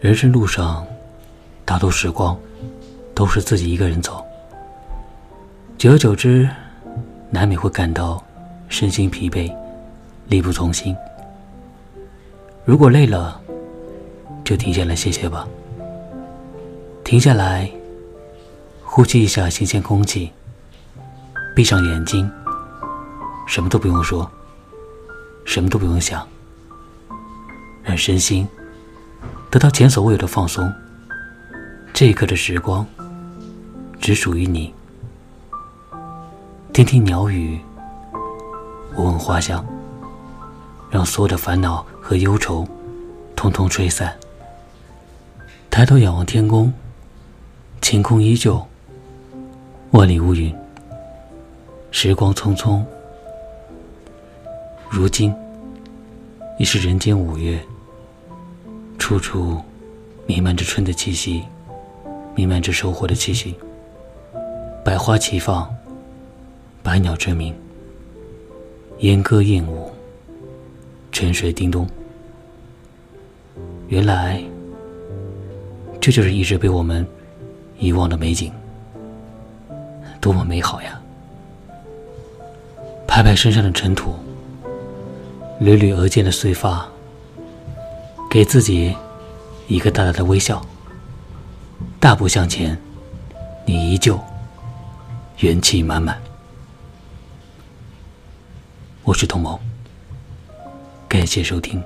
人生路上，大多时光都是自己一个人走。久而久之，难免会感到身心疲惫、力不从心。如果累了，就停下来歇歇吧。停下来，呼吸一下新鲜空气，闭上眼睛，什么都不用说，什么都不用想，让身心。得到前所未有的放松。这一刻的时光，只属于你。听听鸟语，闻闻花香，让所有的烦恼和忧愁，通通吹散。抬头仰望天空，晴空依旧，万里无云。时光匆匆，如今已是人间五月。处处弥漫着春的气息，弥漫着收获的气息。百花齐放，百鸟争鸣，莺歌燕舞，泉水叮咚。原来，这就是一直被我们遗忘的美景，多么美好呀！拍拍身上的尘土，捋捋额间的碎发。给自己一个大大的微笑，大步向前，你依旧元气满满。我是童谋，感谢收听。